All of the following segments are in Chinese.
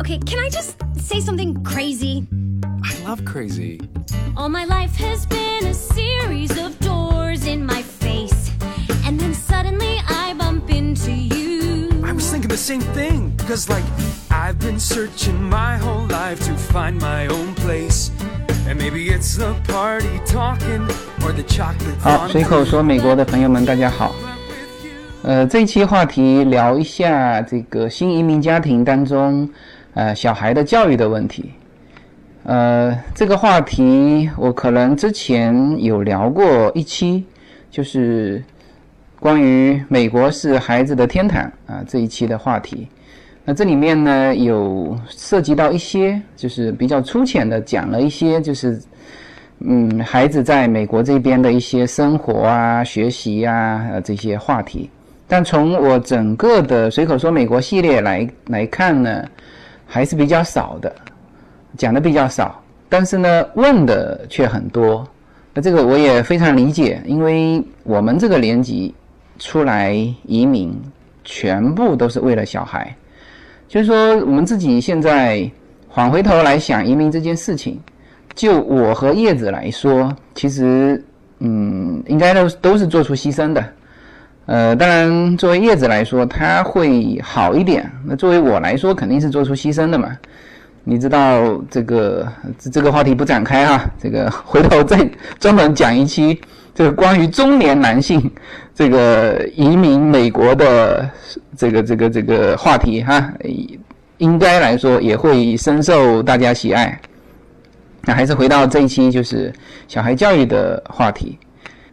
Okay, can I just say something crazy? I love crazy. All my life has been a series of doors in my face. And then suddenly I bump into you. I was thinking the same thing. Cause, like, I've been searching my whole life to find my own place. And maybe it's the party talking or the chocolate 好，随口说美国的朋友们，大家好。呃，这一期话题聊一下这个新移民家庭当中， 呃，小孩的教育的问题。呃，这个话题我可能之前有聊过一期，就是关于美国是孩子的天堂啊这一期的话题。那这里面呢有涉及到一些，就是比较粗浅的讲了一些，就是嗯，孩子在美国这边的一些生活啊、学习啊呃这些话题。但从我整个的随口说美国系列来来看呢，还是比较少的，讲的比较少，但是呢问的却很多。那这个我也非常理解，因为我们这个年纪出来移民，全部都是为了小孩。就是说，我们自己现在缓回头来想移民这件事情，就我和叶子来说，其实嗯，应该都都是做出牺牲的。呃，当然，作为叶子来说，他会好一点。那作为我来说，肯定是做出牺牲的嘛。你知道这个这这个话题不展开哈，这个回头再专门讲一期这个关于中年男性这个移民美国的这个这个这个话题哈，应该来说也会深受大家喜爱。那还是回到这一期，就是小孩教育的话题。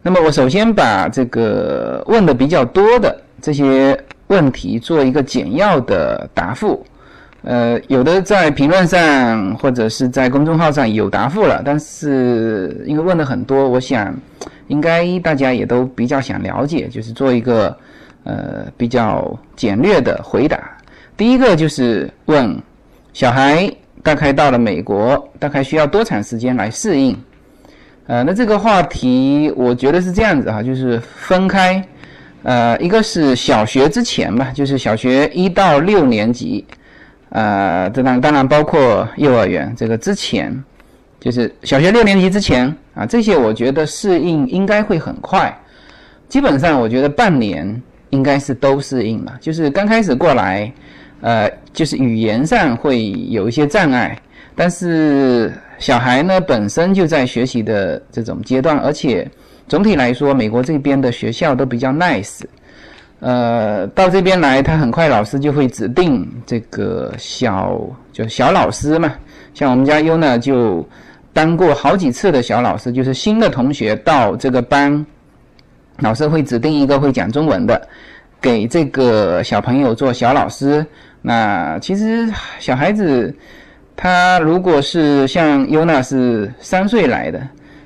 那么我首先把这个问的比较多的这些问题做一个简要的答复，呃，有的在评论上或者是在公众号上有答复了，但是因为问的很多，我想应该大家也都比较想了解，就是做一个呃比较简略的回答。第一个就是问小孩大概到了美国，大概需要多长时间来适应？呃，那这个话题我觉得是这样子哈，就是分开，呃，一个是小学之前吧，就是小学一到六年级，呃，当然当然包括幼儿园这个之前，就是小学六年级之前啊，这些我觉得适应应该会很快，基本上我觉得半年应该是都适应了，就是刚开始过来，呃，就是语言上会有一些障碍，但是。小孩呢本身就在学习的这种阶段，而且总体来说，美国这边的学校都比较 nice。呃，到这边来，他很快老师就会指定这个小就小老师嘛。像我们家优呢，就当过好几次的小老师，就是新的同学到这个班，老师会指定一个会讲中文的，给这个小朋友做小老师。那其实小孩子。他如果是像尤娜是三岁来的，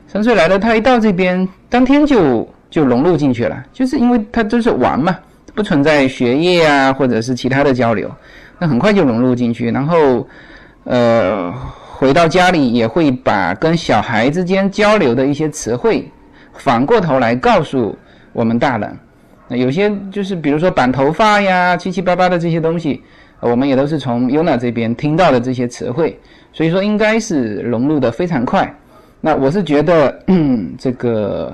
三岁来的，他一到这边当天就就融入进去了，就是因为他都是玩嘛，不存在学业啊或者是其他的交流，那很快就融入进去，然后呃回到家里也会把跟小孩之间交流的一些词汇反过头来告诉我们大人，那有些就是比如说绑头发呀七七八八的这些东西。我们也都是从 Yuna 这边听到的这些词汇，所以说应该是融入的非常快。那我是觉得，这个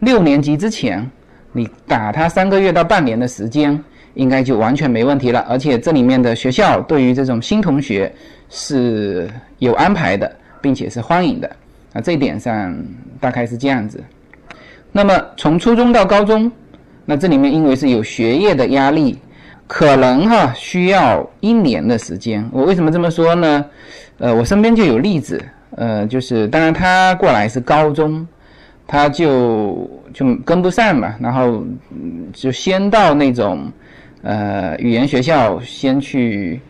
六年级之前，你打他三个月到半年的时间，应该就完全没问题了。而且这里面的学校对于这种新同学是有安排的，并且是欢迎的。啊，这一点上大概是这样子。那么从初中到高中，那这里面因为是有学业的压力。可能哈需要一年的时间。我为什么这么说呢？呃，我身边就有例子，呃，就是当然他过来是高中，他就就跟不上嘛，然后就先到那种呃语言学校先去，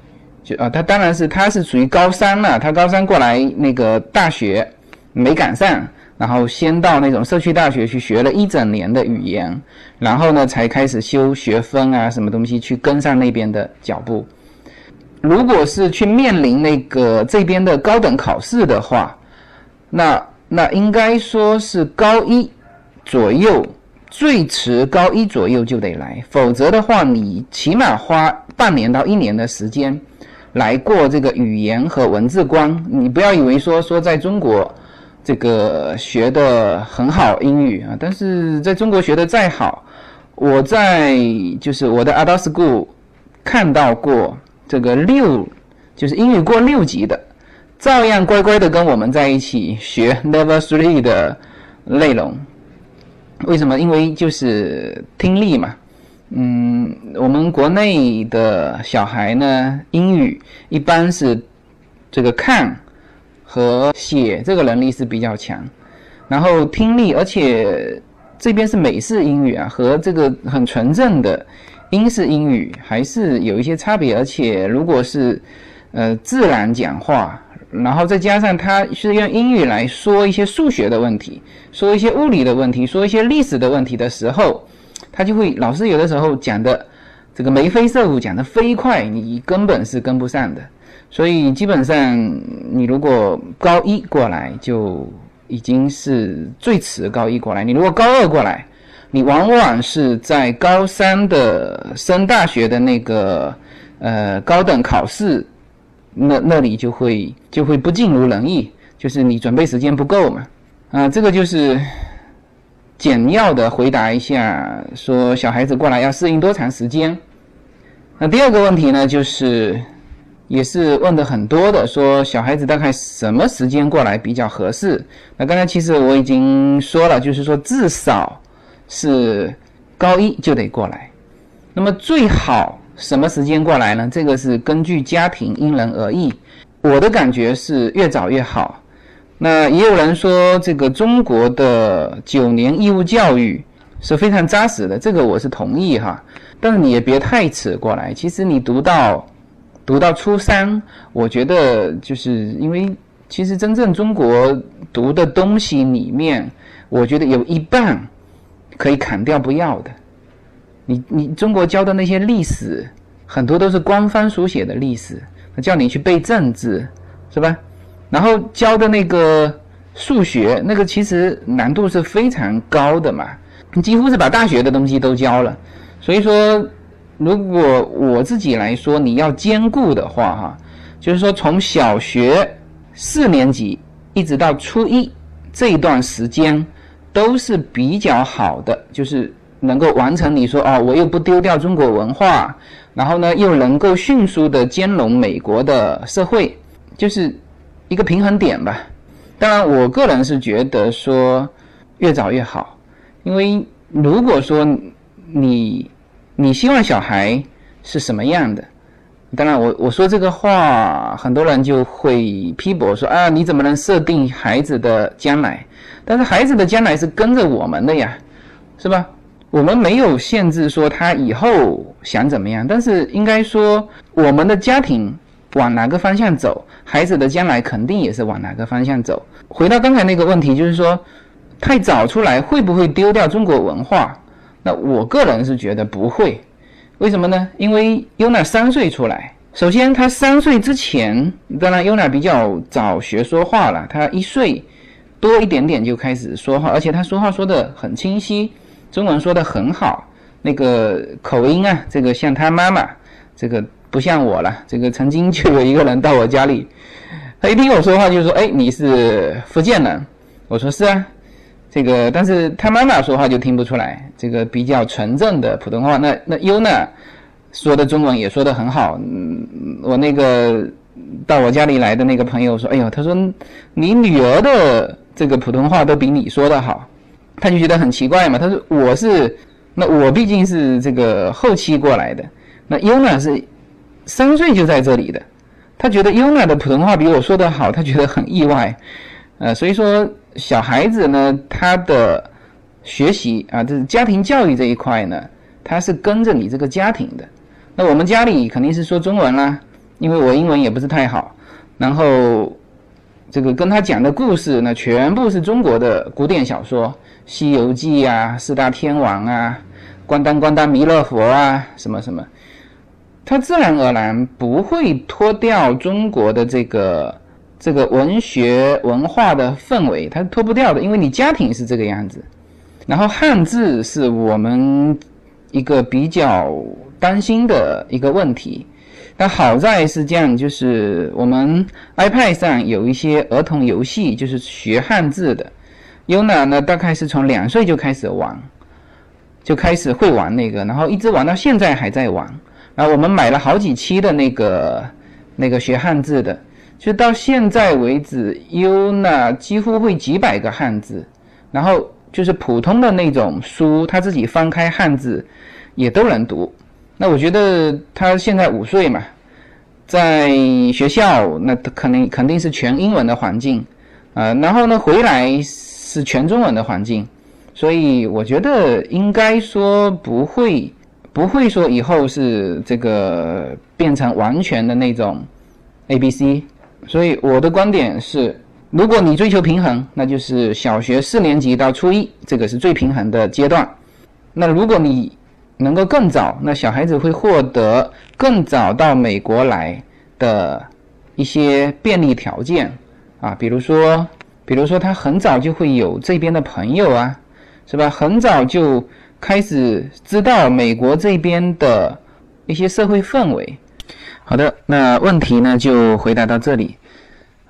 就啊，他当然是他是属于高三了，他高三过来那个大学没赶上。然后先到那种社区大学去学了一整年的语言，然后呢才开始修学分啊，什么东西去跟上那边的脚步。如果是去面临那个这边的高等考试的话，那那应该说是高一左右，最迟高一左右就得来，否则的话你起码花半年到一年的时间来过这个语言和文字关。你不要以为说说在中国这个学的很好英语啊，但是在中国学的再好，我在就是我的 adult school 看到过这个六就是英语过六级的，照样乖乖的跟我们在一起学 level three 的内容。为什么？因为就是听力嘛。嗯，我们国内的小孩呢，英语一般是这个看和写这个能力是比较强，然后听力，而且这边是美式英语啊，和这个很纯正的英式英语还是有一些差别。而且如果是呃自然讲话，然后再加上他是用英语来说一些数学的问题，说一些物理的问题，说一些历史的问题的时候。他就会老师有的时候讲的这个眉飞色舞，讲的飞快，你根本是跟不上的。所以基本上你如果高一过来就已经是最迟高一过来。你如果高二过来，你往往是在高三的升大学的那个呃高等考试那那里就会就会不尽如人意，就是你准备时间不够嘛。啊，这个就是。简要的回答一下，说小孩子过来要适应多长时间？那第二个问题呢，就是也是问的很多的，说小孩子大概什么时间过来比较合适？那刚才其实我已经说了，就是说至少是高一就得过来。那么最好什么时间过来呢？这个是根据家庭因人而异。我的感觉是越早越好。那也有人说，这个中国的九年义务教育是非常扎实的，这个我是同意哈。但是你也别太迟过来。其实你读到读到初三，我觉得就是因为其实真正中国读的东西里面，我觉得有一半可以砍掉不要的。你你中国教的那些历史，很多都是官方书写的历史，叫你去背政治，是吧？然后教的那个数学，那个其实难度是非常高的嘛，几乎是把大学的东西都教了。所以说，如果我自己来说，你要兼顾的话，哈，就是说从小学四年级一直到初一这一段时间都是比较好的，就是能够完成你说哦，我又不丢掉中国文化，然后呢又能够迅速的兼容美国的社会，就是。一个平衡点吧，当然，我个人是觉得说越早越好，因为如果说你你希望小孩是什么样的，当然我我说这个话，很多人就会批驳说啊，你怎么能设定孩子的将来？但是孩子的将来是跟着我们的呀，是吧？我们没有限制说他以后想怎么样，但是应该说我们的家庭。往哪个方向走，孩子的将来肯定也是往哪个方向走。回到刚才那个问题，就是说，太早出来会不会丢掉中国文化？那我个人是觉得不会。为什么呢？因为 Una 三岁出来，首先他三岁之前，当然 Una 比较早学说话了，他一岁多一点点就开始说话，而且他说话说的很清晰，中文说的很好，那个口音啊，这个像他妈妈，这个。不像我了，这个曾经就有一个人到我家里，他一听我说话就说：“哎，你是福建人？”我说：“是啊。”这个，但是他妈妈说话就听不出来，这个比较纯正的普通话。那那优呢，说的中文也说的很好。嗯，我那个到我家里来的那个朋友说：“哎呦，他说你女儿的这个普通话都比你说的好。”他就觉得很奇怪嘛。他说：“我是那我毕竟是这个后期过来的，那优呢是。”三岁就在这里的，他觉得优娜的普通话比我说的好，他觉得很意外，呃，所以说小孩子呢，他的学习啊，就是家庭教育这一块呢，他是跟着你这个家庭的。那我们家里肯定是说中文啦，因为我英文也不是太好，然后这个跟他讲的故事呢，全部是中国的古典小说，《西游记》啊，四大天王啊，关丹关丹弥勒佛啊，什么什么。他自然而然不会脱掉中国的这个这个文学文化的氛围，他脱不掉的，因为你家庭是这个样子。然后汉字是我们一个比较担心的一个问题，但好在是这样，就是我们 iPad 上有一些儿童游戏，就是学汉字的。Yuna 呢，大概是从两岁就开始玩，就开始会玩那个，然后一直玩到现在还在玩。然后我们买了好几期的那个那个学汉字的，就到现在为止，Yuna 几乎会几百个汉字，然后就是普通的那种书，他自己翻开汉字也都能读。那我觉得他现在五岁嘛，在学校那肯定肯定是全英文的环境，啊，然后呢回来是全中文的环境，所以我觉得应该说不会不会说以后是这个变成完全的那种 A B C，所以我的观点是，如果你追求平衡，那就是小学四年级到初一这个是最平衡的阶段，那如果你能够更早，那小孩子会获得更早到美国来的一些便利条件啊，比如说，比如说他很早就会有这边的朋友啊，是吧？很早就开始知道美国这边的一些社会氛围。好的，那问题呢就回答到这里。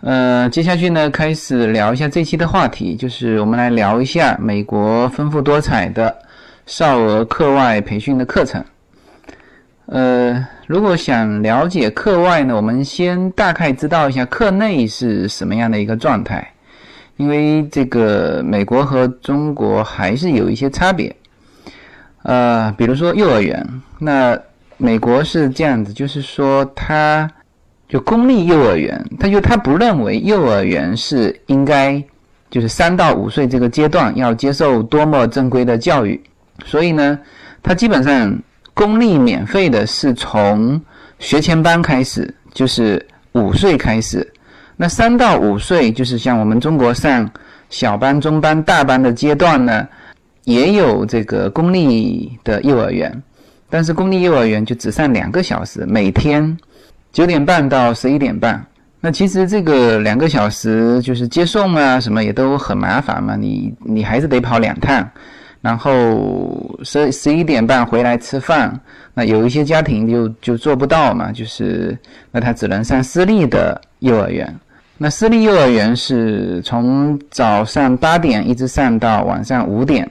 呃，接下去呢开始聊一下这期的话题，就是我们来聊一下美国丰富多彩的。少儿课外培训的课程，呃，如果想了解课外呢，我们先大概知道一下课内是什么样的一个状态，因为这个美国和中国还是有一些差别。呃，比如说幼儿园，那美国是这样子，就是说他就公立幼儿园，他就他不认为幼儿园是应该就是三到五岁这个阶段要接受多么正规的教育。所以呢，它基本上公立免费的是从学前班开始，就是五岁开始。那三到五岁就是像我们中国上小班、中班、大班的阶段呢，也有这个公立的幼儿园，但是公立幼儿园就只上两个小时，每天九点半到十一点半。那其实这个两个小时就是接送啊什么也都很麻烦嘛，你你还是得跑两趟。然后十十一点半回来吃饭，那有一些家庭就就做不到嘛，就是那他只能上私立的幼儿园。那私立幼儿园是从早上八点一直上到晚上五点。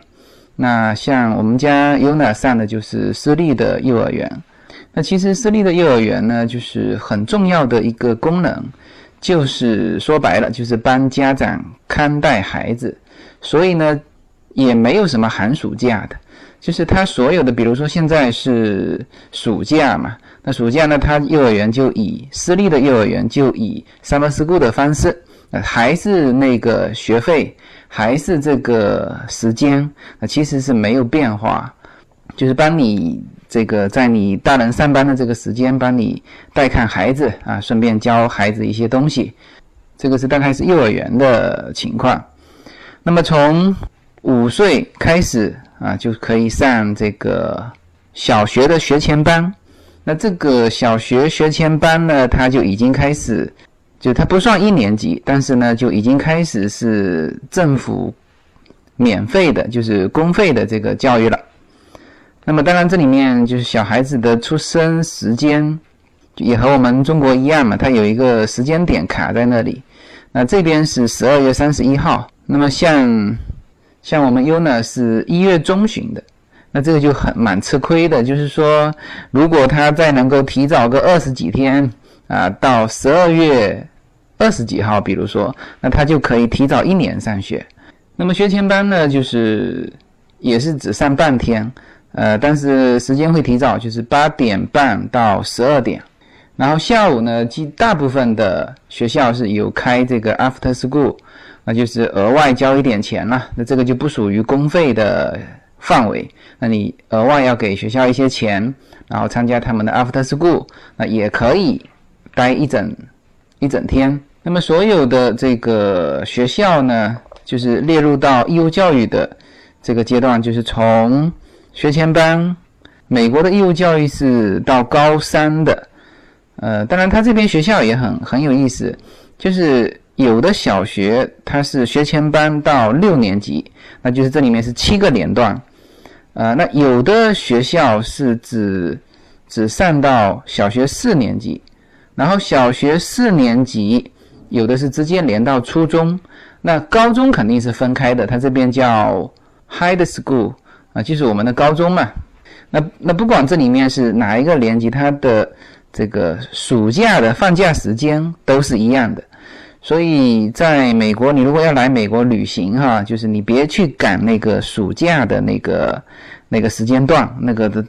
那像我们家 UNA 上的就是私立的幼儿园。那其实私立的幼儿园呢，就是很重要的一个功能，就是说白了就是帮家长看待孩子。所以呢。也没有什么寒暑假的，就是他所有的，比如说现在是暑假嘛，那暑假呢，他幼儿园就以私立的幼儿园就以 summer school 的方式，呃，还是那个学费，还是这个时间，那其实是没有变化，就是帮你这个在你大人上班的这个时间，帮你带看孩子啊，顺便教孩子一些东西，这个是大概是幼儿园的情况，那么从五岁开始啊，就可以上这个小学的学前班。那这个小学学前班呢，它就已经开始，就它不算一年级，但是呢，就已经开始是政府免费的，就是公费的这个教育了。那么当然，这里面就是小孩子的出生时间也和我们中国一样嘛，它有一个时间点卡在那里。那这边是十二月三十一号。那么像。像我们 U 呢是一月中旬的，那这个就很蛮吃亏的。就是说，如果他再能够提早个二十几天啊，到十二月二十几号，比如说，那他就可以提早一年上学。那么学前班呢，就是也是只上半天，呃，但是时间会提早，就是八点半到十二点。然后下午呢，即大部分的学校是有开这个 After School。那就是额外交一点钱了，那这个就不属于公费的范围。那你额外要给学校一些钱，然后参加他们的 After School，那也可以待一整一整天。那么所有的这个学校呢，就是列入到义务教育的这个阶段，就是从学前班。美国的义务教育是到高三的，呃，当然他这边学校也很很有意思，就是。有的小学它是学前班到六年级，那就是这里面是七个年段，呃，那有的学校是只只上到小学四年级，然后小学四年级有的是直接连到初中，那高中肯定是分开的，它这边叫 high school 啊，就是我们的高中嘛。那那不管这里面是哪一个年级，它的这个暑假的放假时间都是一样的。所以在美国，你如果要来美国旅行哈，就是你别去赶那个暑假的那个那个时间段，那个的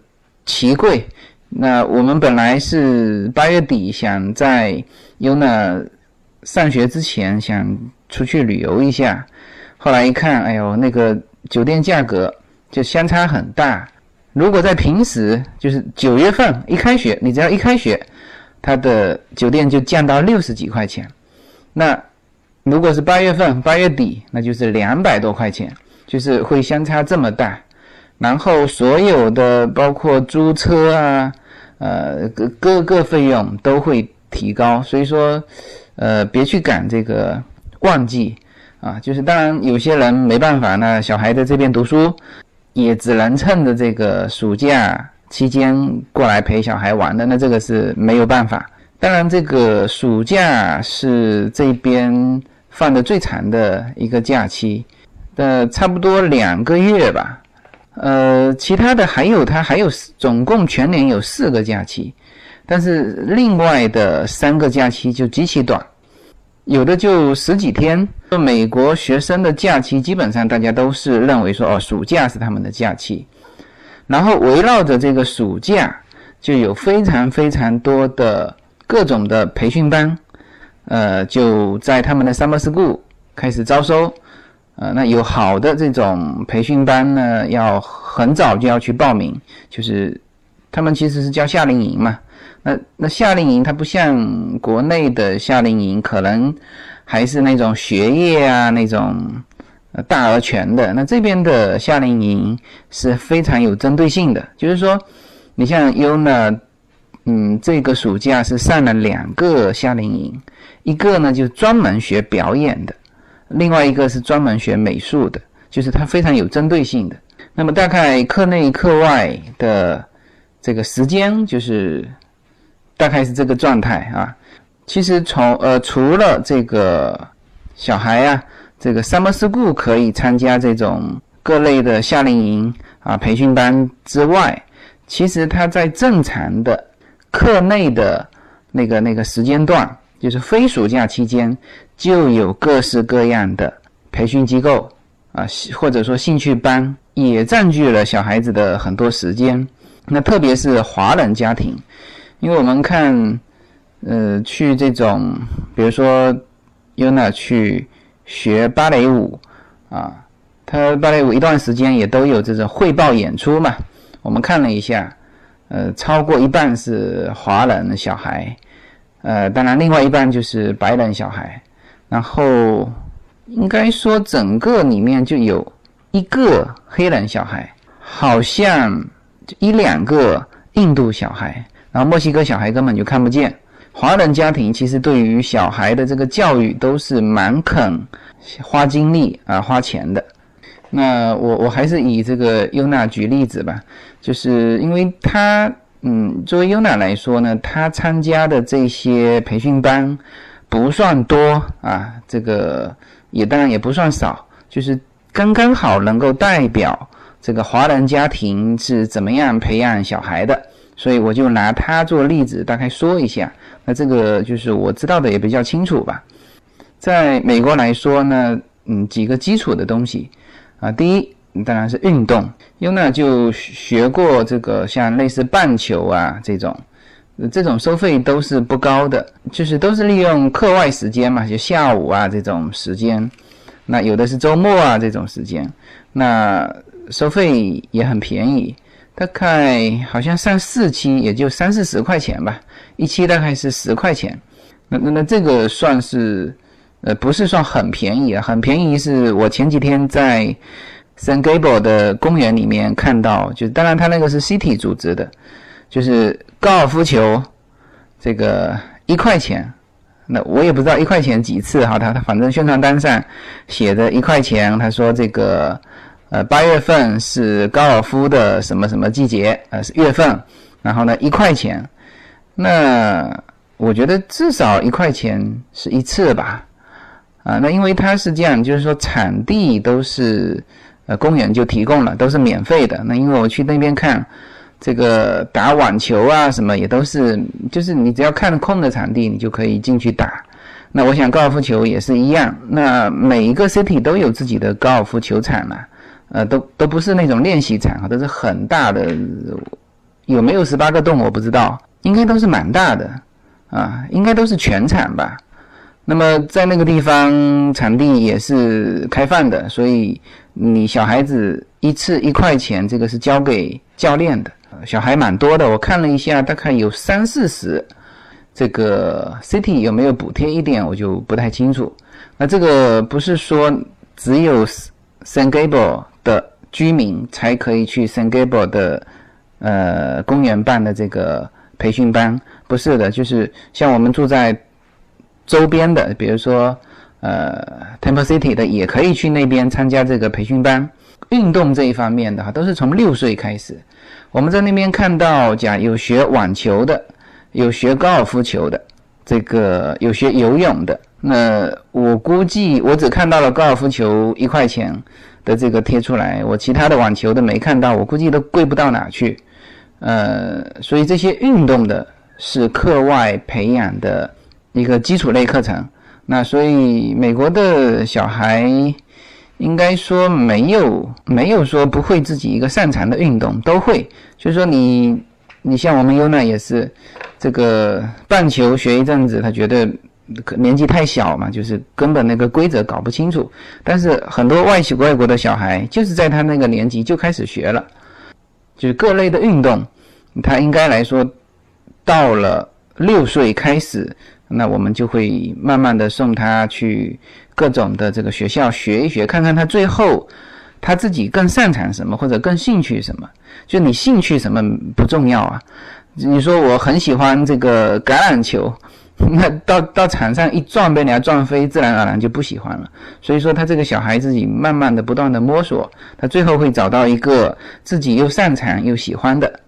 奇贵。那我们本来是八月底想在 UNA 上学之前想出去旅游一下，后来一看，哎呦，那个酒店价格就相差很大。如果在平时，就是九月份一开学，你只要一开学，它的酒店就降到六十几块钱。那如果是八月份八月底，那就是两百多块钱，就是会相差这么大。然后所有的包括租车啊，呃各各个费用都会提高。所以说，呃别去赶这个旺季啊。就是当然有些人没办法，那小孩在这边读书，也只能趁着这个暑假期间过来陪小孩玩的。那这个是没有办法。当然，这个暑假是这边放的最长的一个假期，的差不多两个月吧。呃，其他的还有，它还有总共全年有四个假期，但是另外的三个假期就极其短，有的就十几天。美国学生的假期基本上大家都是认为说，哦，暑假是他们的假期，然后围绕着这个暑假就有非常非常多的。各种的培训班，呃，就在他们的 summer school 开始招收，呃，那有好的这种培训班呢，要很早就要去报名，就是他们其实是叫夏令营嘛。那那夏令营它不像国内的夏令营，可能还是那种学业啊那种大而全的。那这边的夏令营是非常有针对性的，就是说，你像 U 呢。嗯，这个暑假是上了两个夏令营，一个呢就专门学表演的，另外一个是专门学美术的，就是它非常有针对性的。那么大概课内课外的这个时间就是大概是这个状态啊。其实从呃除了这个小孩啊，这个 summer school 可以参加这种各类的夏令营啊培训班之外，其实他在正常的课内的那个那个时间段，就是非暑假期间，就有各式各样的培训机构啊，或者说兴趣班，也占据了小孩子的很多时间。那特别是华人家庭，因为我们看，呃，去这种，比如说 Yuna 去学芭蕾舞啊，他芭蕾舞一段时间也都有这种汇报演出嘛，我们看了一下。呃，超过一半是华人小孩，呃，当然另外一半就是白人小孩，然后应该说整个里面就有一个黑人小孩，好像一两个印度小孩，然后墨西哥小孩根本就看不见。华人家庭其实对于小孩的这个教育都是蛮肯花精力啊花钱的。那我我还是以这个优娜举例子吧，就是因为他，嗯，作为优娜来说呢，他参加的这些培训班不算多啊，这个也当然也不算少，就是刚刚好能够代表这个华人家庭是怎么样培养小孩的，所以我就拿他做例子，大概说一下。那这个就是我知道的也比较清楚吧。在美国来说呢，嗯，几个基础的东西。啊，第一当然是运动，优娜就学过这个像类似棒球啊这种，这种收费都是不高的，就是都是利用课外时间嘛，就下午啊这种时间，那有的是周末啊这种时间，那收费也很便宜，大概好像上四期也就三四十块钱吧，一期大概是十块钱，那那那这个算是。呃，不是算很便宜啊，很便宜是我前几天在 s a n Gable 的公园里面看到，就当然他那个是 City 组织的，就是高尔夫球这个一块钱，那我也不知道一块钱几次哈，他他反正宣传单上写着一块钱，他说这个呃八月份是高尔夫的什么什么季节，呃是月份，然后呢一块钱，那我觉得至少一块钱是一次吧，啊，那因为它是这样，就是说场地都是呃公园就提供了，都是免费的。那因为我去那边看这个打网球啊什么也都是，就是你只要看空的场地，你就可以进去打。那我想高尔夫球也是一样，那每一个 city 都有自己的高尔夫球场嘛，呃，都都不是那种练习场啊，都是很大的，有没有十八个洞我不知道，应该都是蛮大的，啊，应该都是全场吧。那么在那个地方场地也是开放的，所以你小孩子一次一块钱，这个是交给教练的，小孩蛮多的，我看了一下，大概有三四十。这个 city 有没有补贴一点，我就不太清楚。那这个不是说只有 San Gable 的居民才可以去 San Gable 的呃公园办的这个培训班，不是的，就是像我们住在周边的，比如说呃 Temple City 的，也可以去那边参加这个培训班。运动这一方面的哈，都是从六岁开始。我们在那边看到讲有学网球的。有学高尔夫球的，这个有学游泳的。那我估计我只看到了高尔夫球一块钱的这个贴出来，我其他的网球的没看到。我估计都贵不到哪去。呃，所以这些运动的是课外培养的一个基础类课程。那所以美国的小孩应该说没有没有说不会自己一个擅长的运动都会。就是说你你像我们优娜也是。这个棒球学一阵子，他觉得年纪太小嘛，就是根本那个规则搞不清楚。但是很多外企外国的小孩，就是在他那个年纪就开始学了，就是各类的运动，他应该来说到了六岁开始，那我们就会慢慢的送他去各种的这个学校学一学，看看他最后他自己更擅长什么或者更兴趣什么。就你兴趣什么不重要啊。你说我很喜欢这个橄榄球，那到到场上一撞被人家撞飞，自然而然就不喜欢了。所以说他这个小孩自己慢慢的不断的摸索，他最后会找到一个自己又擅长又喜欢的。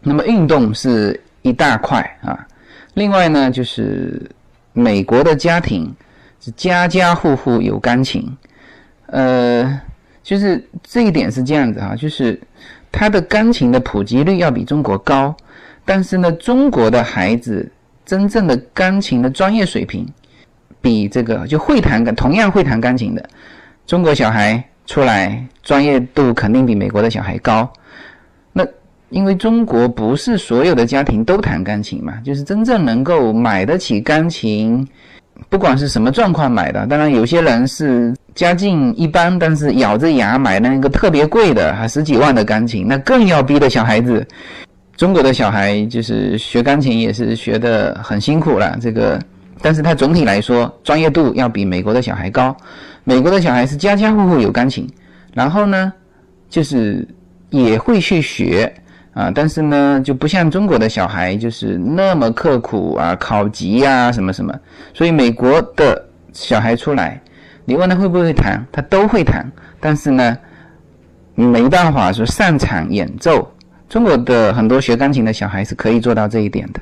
那么运动是一大块啊，另外呢就是美国的家庭家家户户有钢琴，呃，就是这一点是这样子啊，就是他的钢琴的普及率要比中国高。但是呢，中国的孩子真正的钢琴的专业水平，比这个就会弹同样会弹钢琴的中国小孩出来，专业度肯定比美国的小孩高。那因为中国不是所有的家庭都弹钢琴嘛，就是真正能够买得起钢琴，不管是什么状况买的，当然有些人是家境一般，但是咬着牙买那个特别贵的，还十几万的钢琴，那更要逼的小孩子。中国的小孩就是学钢琴也是学的很辛苦了，这个，但是他总体来说专业度要比美国的小孩高。美国的小孩是家家户户有钢琴，然后呢，就是也会去学啊，但是呢就不像中国的小孩就是那么刻苦啊，考级呀什么什么。所以美国的小孩出来，你问他会不会弹，他都会弹，但是呢，没办法说擅长演奏。中国的很多学钢琴的小孩是可以做到这一点的。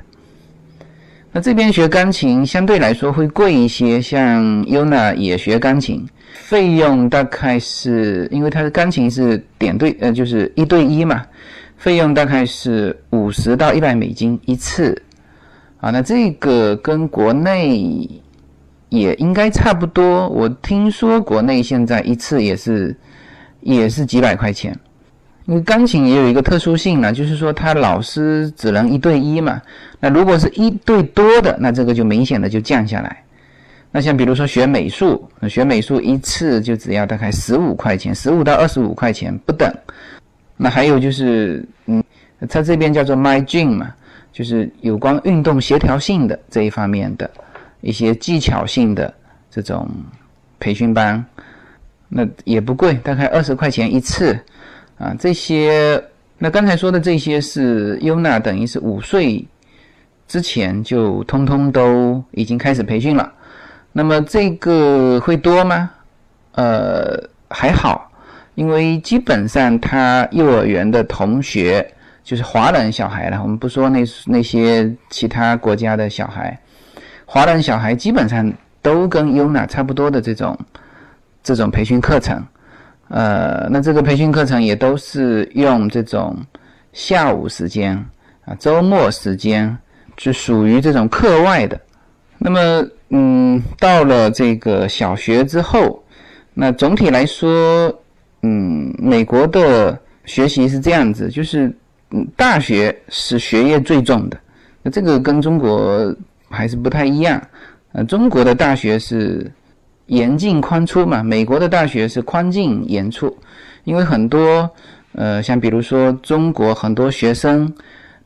那这边学钢琴相对来说会贵一些，像 Yuna 也学钢琴，费用大概是因为他的钢琴是点对，呃，就是一对一嘛，费用大概是五十到一百美金一次。啊，那这个跟国内也应该差不多。我听说国内现在一次也是也是几百块钱。因为钢琴也有一个特殊性呢，就是说他老师只能一对一嘛。那如果是一对多的，那这个就明显的就降下来。那像比如说学美术，学美术一次就只要大概十五块钱，十五到二十五块钱不等。那还有就是，嗯，它这边叫做 My Gym 嘛，就是有关运动协调性的这一方面的一些技巧性的这种培训班，那也不贵，大概二十块钱一次。啊，这些那刚才说的这些是优娜，等于是五岁之前就通通都已经开始培训了。那么这个会多吗？呃，还好，因为基本上他幼儿园的同学就是华人小孩了。我们不说那那些其他国家的小孩，华人小孩基本上都跟 UNA 差不多的这种这种培训课程。呃，那这个培训课程也都是用这种下午时间啊、周末时间，就属于这种课外的。那么，嗯，到了这个小学之后，那总体来说，嗯，美国的学习是这样子，就是嗯，大学是学业最重的。那这个跟中国还是不太一样。呃，中国的大学是。严进宽出嘛，美国的大学是宽进严出，因为很多，呃，像比如说中国很多学生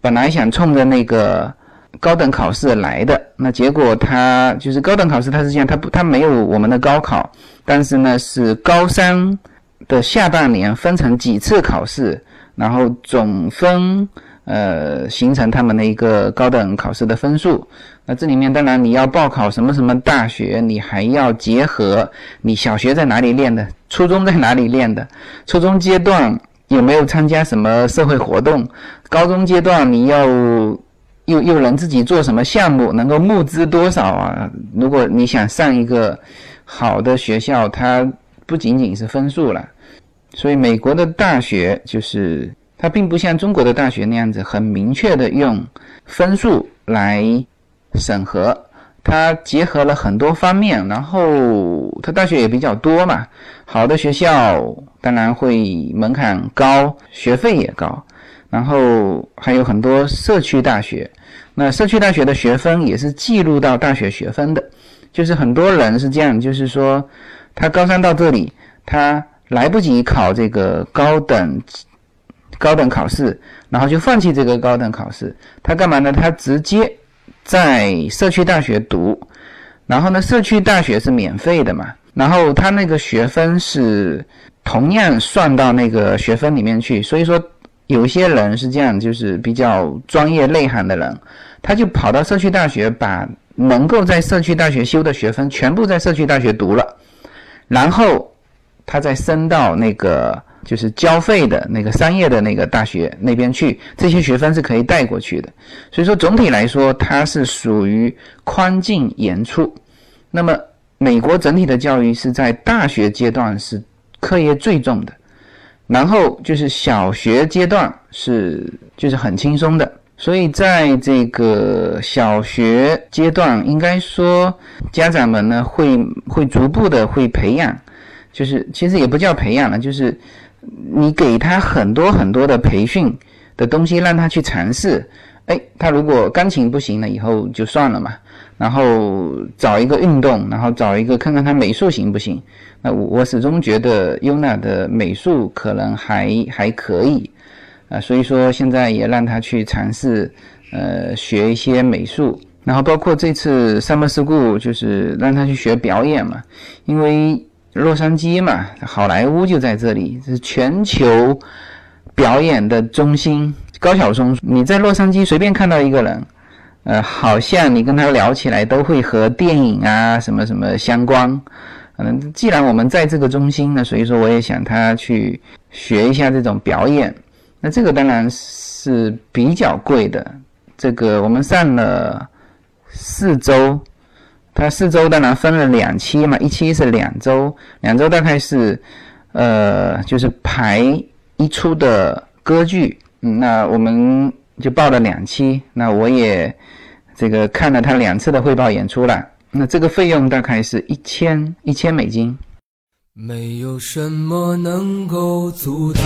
本来想冲着那个高等考试来的，那结果他就是高等考试，他是这样，他不，他没有我们的高考，但是呢是高三的下半年分成几次考试，然后总分。呃，形成他们的一个高等考试的分数。那这里面当然你要报考什么什么大学，你还要结合你小学在哪里练的，初中在哪里练的，初中阶段有没有参加什么社会活动，高中阶段你要又又能自己做什么项目，能够募资多少啊？如果你想上一个好的学校，它不仅仅是分数了。所以美国的大学就是。它并不像中国的大学那样子很明确的用分数来审核，它结合了很多方面，然后它大学也比较多嘛，好的学校当然会门槛高，学费也高，然后还有很多社区大学，那社区大学的学分也是记录到大学学分的，就是很多人是这样，就是说他高三到这里，他来不及考这个高等。高等考试，然后就放弃这个高等考试，他干嘛呢？他直接在社区大学读，然后呢，社区大学是免费的嘛，然后他那个学分是同样算到那个学分里面去。所以说，有些人是这样，就是比较专业内涵的人，他就跑到社区大学，把能够在社区大学修的学分全部在社区大学读了，然后他再升到那个。就是交费的那个商业的那个大学那边去，这些学分是可以带过去的。所以说总体来说，它是属于宽进严出。那么美国整体的教育是在大学阶段是课业最重的，然后就是小学阶段是就是很轻松的。所以在这个小学阶段，应该说家长们呢会会逐步的会培养，就是其实也不叫培养了，就是。你给他很多很多的培训的东西，让他去尝试。哎，他如果钢琴不行了，以后就算了嘛。然后找一个运动，然后找一个看看他美术行不行。那我始终觉得优娜的美术可能还还可以啊，所以说现在也让他去尝试，呃，学一些美术。然后包括这次 summer school 就是让他去学表演嘛，因为。洛杉矶嘛，好莱坞就在这里，是全球表演的中心。高晓松，你在洛杉矶随便看到一个人，呃，好像你跟他聊起来都会和电影啊什么什么相关。嗯，既然我们在这个中心呢，所以说我也想他去学一下这种表演。那这个当然是比较贵的，这个我们上了四周。它四周当然分了两期嘛，一期是两周，两周大概是，呃，就是排一出的歌剧，嗯，那我们就报了两期，那我也这个看了他两次的汇报演出了，那这个费用大概是一千一千美金。没有什么能够阻挡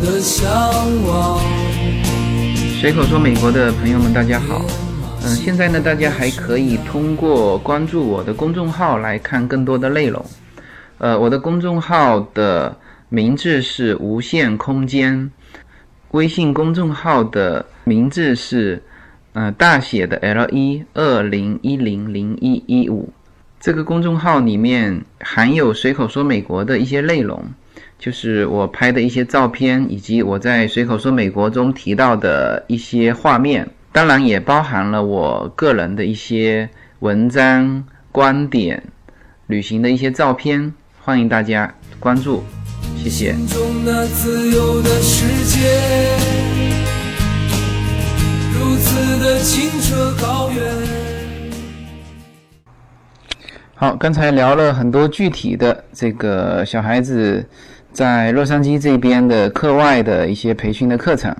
的向往。随口说，美国的朋友们，大家好。嗯，现在呢，大家还可以通过关注我的公众号来看更多的内容。呃，我的公众号的名字是无限空间，微信公众号的名字是呃大写的 L 一二零一零零一一五。这个公众号里面含有随口说美国的一些内容。就是我拍的一些照片，以及我在随口说美国中提到的一些画面，当然也包含了我个人的一些文章、观点、旅行的一些照片，欢迎大家关注。谢谢。心中那自由的世界，如此的清澈高远。好，刚才聊了很多具体的这个小孩子在洛杉矶这边的课外的一些培训的课程。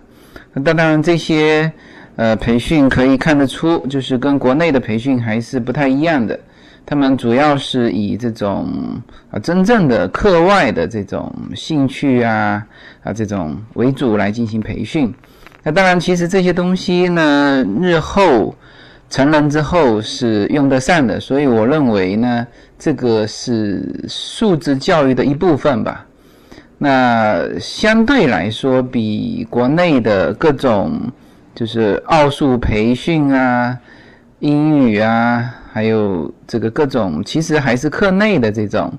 那当然这些呃培训可以看得出，就是跟国内的培训还是不太一样的。他们主要是以这种啊真正的课外的这种兴趣啊啊这种为主来进行培训。那当然，其实这些东西呢，日后成人之后是用得上的，所以我认为呢，这个是素质教育的一部分吧。那相对来说，比国内的各种就是奥数培训啊、英语啊，还有这个各种，其实还是课内的这种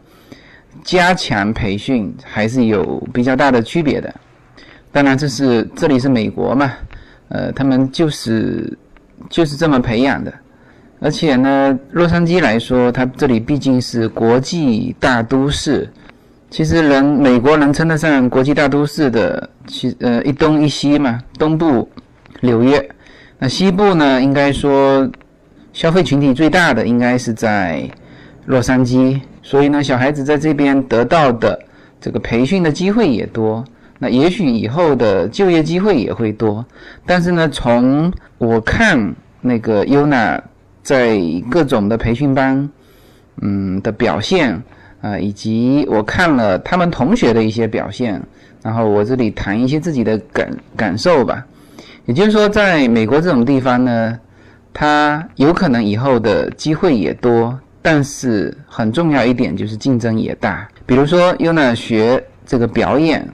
加强培训，还是有比较大的区别的。当然，这是这里是美国嘛，呃，他们就是就是这么培养的。而且呢，洛杉矶来说，它这里毕竟是国际大都市。其实人美国能称得上国际大都市的，其呃一东一西嘛，东部纽约，那西部呢，应该说消费群体最大的应该是在洛杉矶，所以呢，小孩子在这边得到的这个培训的机会也多，那也许以后的就业机会也会多。但是呢，从我看那个 Yuna 在各种的培训班，嗯的表现。啊，以及我看了他们同学的一些表现，然后我这里谈一些自己的感感受吧。也就是说，在美国这种地方呢，他有可能以后的机会也多，但是很重要一点就是竞争也大。比如说，Yuna 学这个表演，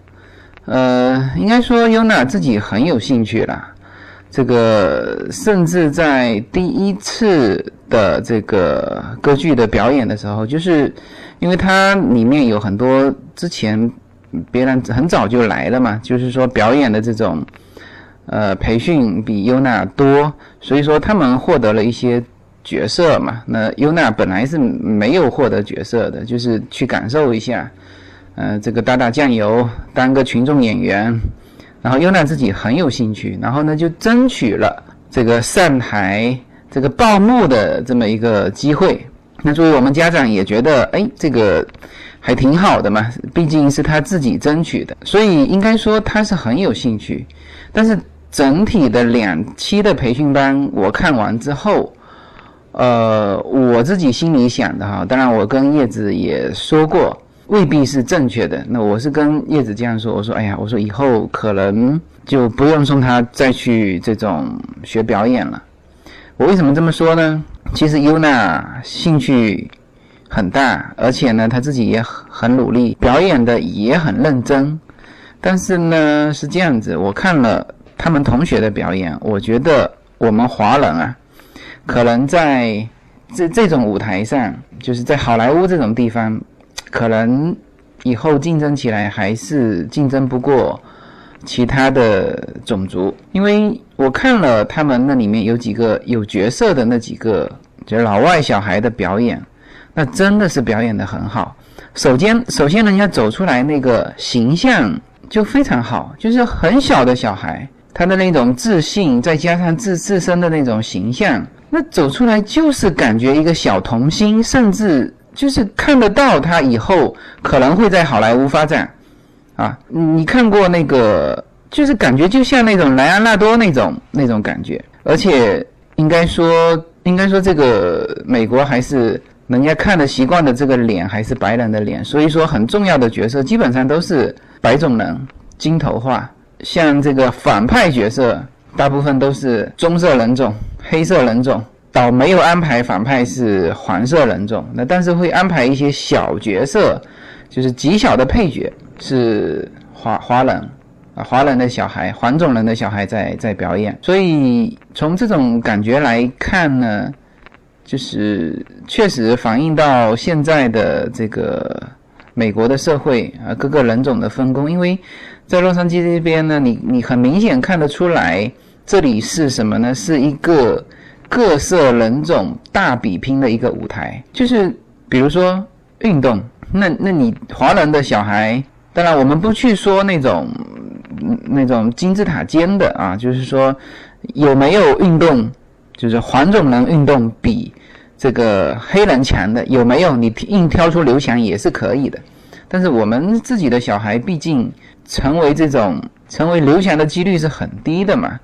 呃，应该说 Yuna 自己很有兴趣啦。这个甚至在第一次的这个歌剧的表演的时候，就是。因为它里面有很多之前别人很早就来了嘛，就是说表演的这种呃培训比优娜多，所以说他们获得了一些角色嘛。那优娜本来是没有获得角色的，就是去感受一下，呃，这个打打酱油，当个群众演员。然后优娜自己很有兴趣，然后呢就争取了这个上台这个报幕的这么一个机会。那作为我们家长也觉得，哎，这个还挺好的嘛，毕竟是他自己争取的，所以应该说他是很有兴趣。但是整体的两期的培训班我看完之后，呃，我自己心里想的哈，当然我跟叶子也说过，未必是正确的。那我是跟叶子这样说，我说，哎呀，我说以后可能就不用送他再去这种学表演了。我为什么这么说呢？其实优娜兴趣很大，而且呢，她自己也很努力，表演的也很认真。但是呢，是这样子，我看了他们同学的表演，我觉得我们华人啊，可能在这这种舞台上，就是在好莱坞这种地方，可能以后竞争起来还是竞争不过。其他的种族，因为我看了他们那里面有几个有角色的那几个，就是老外小孩的表演，那真的是表演的很好。首先，首先人家走出来那个形象就非常好，就是很小的小孩，他的那种自信，再加上自自身的那种形象，那走出来就是感觉一个小童星，甚至就是看得到他以后可能会在好莱坞发展。啊，你看过那个，就是感觉就像那种莱昂纳多那种那种感觉，而且应该说，应该说这个美国还是人家看的习惯的这个脸还是白人的脸，所以说很重要的角色基本上都是白种人，金头发，像这个反派角色大部分都是棕色人种、黑色人种，倒没有安排反派是黄色人种，那但是会安排一些小角色，就是极小的配角。是华华人啊，华人的小孩，黄种人的小孩在在表演，所以从这种感觉来看呢，就是确实反映到现在的这个美国的社会啊，各个人种的分工。因为在洛杉矶这边呢，你你很明显看得出来，这里是什么呢？是一个各色人种大比拼的一个舞台。就是比如说运动，那那你华人的小孩。当然，我们不去说那种那种金字塔尖的啊，就是说有没有运动，就是黄种人运动比这个黑人强的有没有？你硬挑出刘翔也是可以的。但是我们自己的小孩，毕竟成为这种成为刘翔的几率是很低的嘛。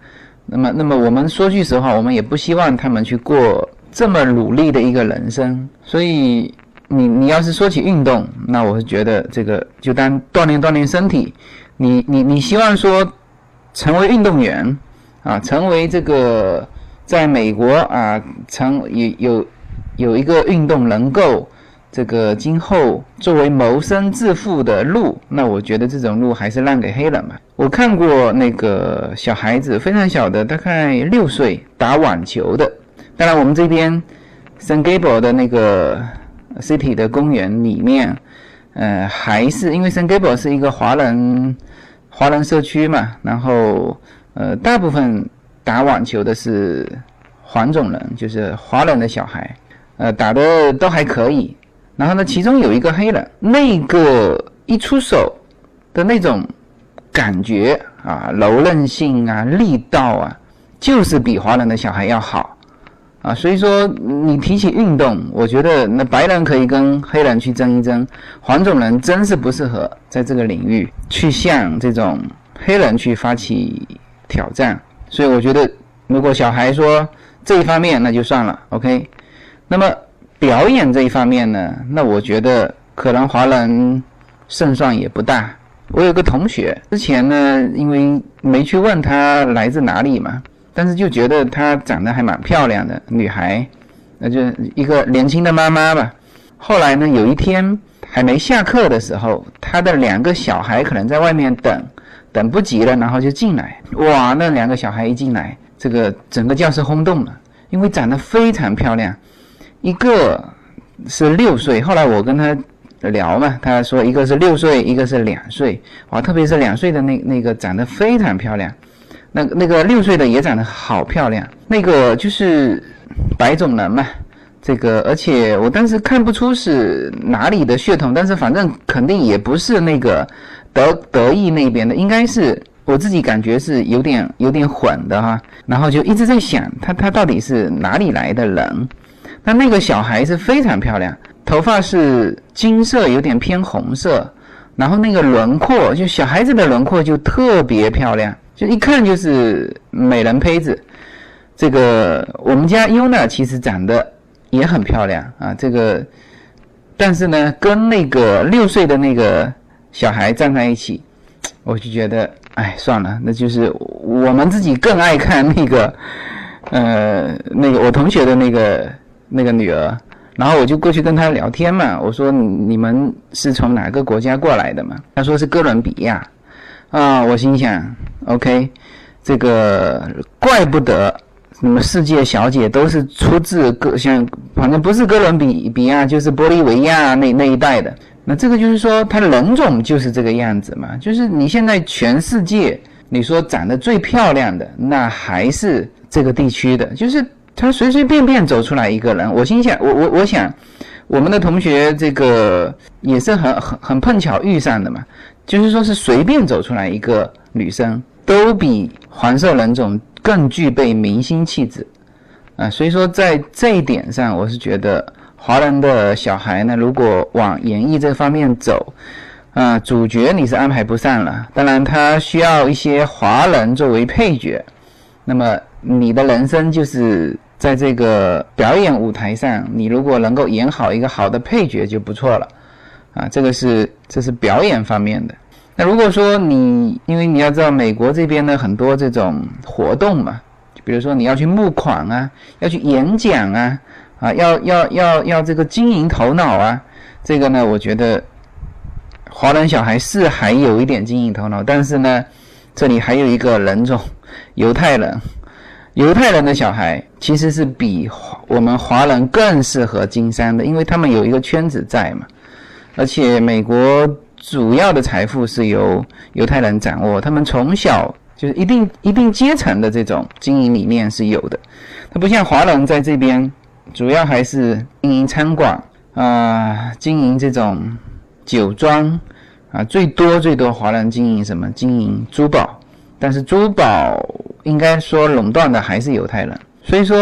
那么，那么我们说句实话，我们也不希望他们去过这么努力的一个人生。所以，你你要是说起运动，那我是觉得这个就当锻炼锻炼身体。你你你希望说成为运动员啊，成为这个在美国啊，成有有有一个运动能够。这个今后作为谋生致富的路，那我觉得这种路还是让给黑人吧。我看过那个小孩子非常小的，大概六岁打网球的。当然，我们这边 San Gabriel 的那个 City 的公园里面，呃，还是因为 San Gabriel 是一个华人华人社区嘛，然后呃，大部分打网球的是黄种人，就是华人的小孩，呃，打的都还可以。然后呢，其中有一个黑人，那个一出手的那种感觉啊，柔韧性啊，力道啊，就是比华人的小孩要好啊。所以说，你提起运动，我觉得那白人可以跟黑人去争一争，黄种人真是不适合在这个领域去向这种黑人去发起挑战。所以我觉得，如果小孩说这一方面，那就算了，OK。那么。表演这一方面呢，那我觉得可能华人胜算也不大。我有个同学之前呢，因为没去问他来自哪里嘛，但是就觉得她长得还蛮漂亮的女孩，那就一个年轻的妈妈吧。后来呢，有一天还没下课的时候，她的两个小孩可能在外面等，等不及了，然后就进来。哇，那两个小孩一进来，这个整个教室轰动了，因为长得非常漂亮。一个是六岁，后来我跟他聊嘛，他说一个是六岁，一个是两岁，哇，特别是两岁的那那个长得非常漂亮，那那个六岁的也长得好漂亮，那个就是白种人嘛，这个而且我当时看不出是哪里的血统，但是反正肯定也不是那个德德意那边的，应该是我自己感觉是有点有点混的哈，然后就一直在想他他到底是哪里来的人。那那个小孩是非常漂亮，头发是金色，有点偏红色，然后那个轮廓，就小孩子的轮廓就特别漂亮，就一看就是美人胚子。这个我们家优娜其实长得也很漂亮啊，这个，但是呢，跟那个六岁的那个小孩站在一起，我就觉得，哎，算了，那就是我们自己更爱看那个，呃，那个我同学的那个。那个女儿，然后我就过去跟她聊天嘛。我说：“你们是从哪个国家过来的嘛？”她说是哥伦比亚。啊，我心想，OK，这个怪不得什么世界小姐都是出自哥，像反正不是哥伦比比亚就是玻利维亚那那一带的。那这个就是说，它人种就是这个样子嘛。就是你现在全世界，你说长得最漂亮的，那还是这个地区的，就是。他随随便便走出来一个人，我心想，我我我想，我们的同学这个也是很很很碰巧遇上的嘛，就是说是随便走出来一个女生，都比黄色人种更具备明星气质，啊，所以说在这一点上，我是觉得华人的小孩呢，如果往演艺这方面走，啊，主角你是安排不上了，当然他需要一些华人作为配角，那么你的人生就是。在这个表演舞台上，你如果能够演好一个好的配角就不错了，啊，这个是这是表演方面的。那如果说你，因为你要知道美国这边的很多这种活动嘛，就比如说你要去募款啊，要去演讲啊，啊，要要要要这个经营头脑啊，这个呢，我觉得华人小孩是还有一点经营头脑，但是呢，这里还有一个人种，犹太人。犹太人的小孩其实是比我们华人更适合经商的，因为他们有一个圈子在嘛。而且美国主要的财富是由犹太人掌握，他们从小就是一定一定阶层的这种经营理念是有的。他不像华人在这边，主要还是经营餐馆啊，经营这种酒庄啊，最多最多华人经营什么？经营珠宝，但是珠宝应该说垄断的还是犹太人。所以说，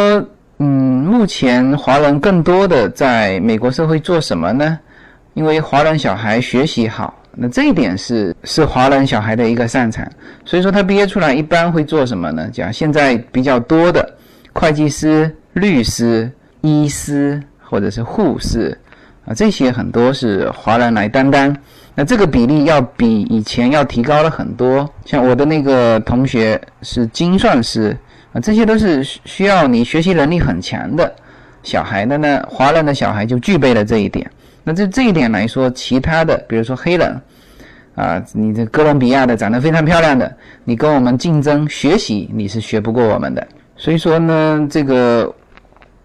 嗯，目前华人更多的在美国社会做什么呢？因为华人小孩学习好，那这一点是是华人小孩的一个擅长。所以说他毕业出来一般会做什么呢？讲现在比较多的会计师、律师、医师或者是护士啊，这些很多是华人来担当。那这个比例要比以前要提高了很多。像我的那个同学是精算师啊，这些都是需要你学习能力很强的小孩的呢。华人的小孩就具备了这一点。那这这一点来说，其他的比如说黑人啊，你这哥伦比亚的长得非常漂亮的，你跟我们竞争学习，你是学不过我们的。所以说呢，这个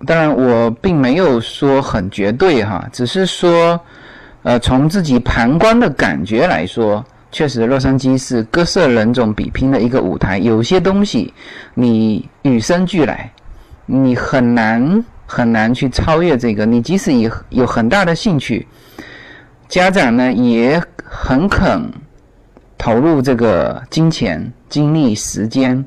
当然我并没有说很绝对哈，只是说。呃，从自己旁观的感觉来说，确实洛杉矶是各色人种比拼的一个舞台。有些东西你与生俱来，你很难很难去超越这个。你即使有有很大的兴趣，家长呢也很肯投入这个金钱、精力、时间，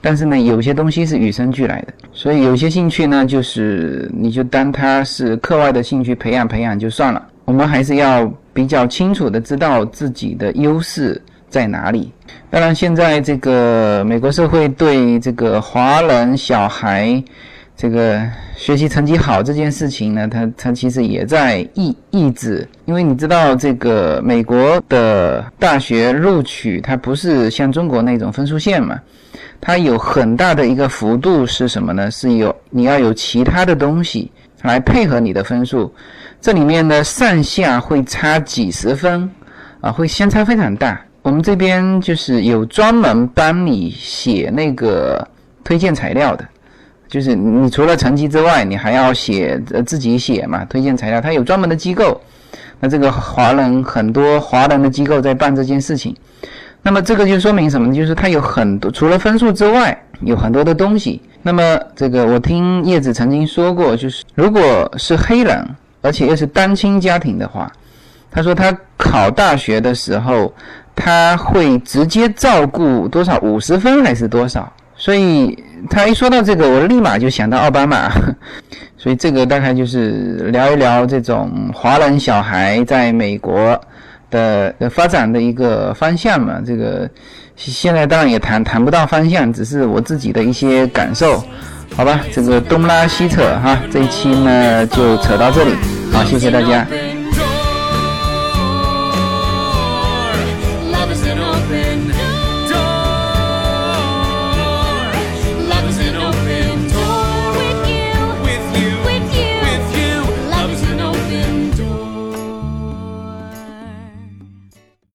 但是呢，有些东西是与生俱来的。所以有些兴趣呢，就是你就当它是课外的兴趣，培养培养就算了。我们还是要比较清楚的知道自己的优势在哪里。当然，现在这个美国社会对这个华人小孩这个学习成绩好这件事情呢，它它其实也在抑抑制。因为你知道，这个美国的大学录取它不是像中国那种分数线嘛，它有很大的一个幅度是什么呢？是有你要有其他的东西来配合你的分数。这里面的，上下会差几十分，啊，会相差非常大。我们这边就是有专门帮你写那个推荐材料的，就是你除了成绩之外，你还要写呃自己写嘛推荐材料。它有专门的机构，那这个华人很多华人的机构在办这件事情。那么这个就说明什么？就是它有很多除了分数之外，有很多的东西。那么这个我听叶子曾经说过，就是如果是黑人。而且又是单亲家庭的话，他说他考大学的时候，他会直接照顾多少五十分还是多少？所以他一说到这个，我立马就想到奥巴马。所以这个大概就是聊一聊这种华人小孩在美国的发展的一个方向嘛。这个现在当然也谈谈不到方向，只是我自己的一些感受。好吧，这个东拉西扯哈，这一期呢就扯到这里，好，谢谢大家。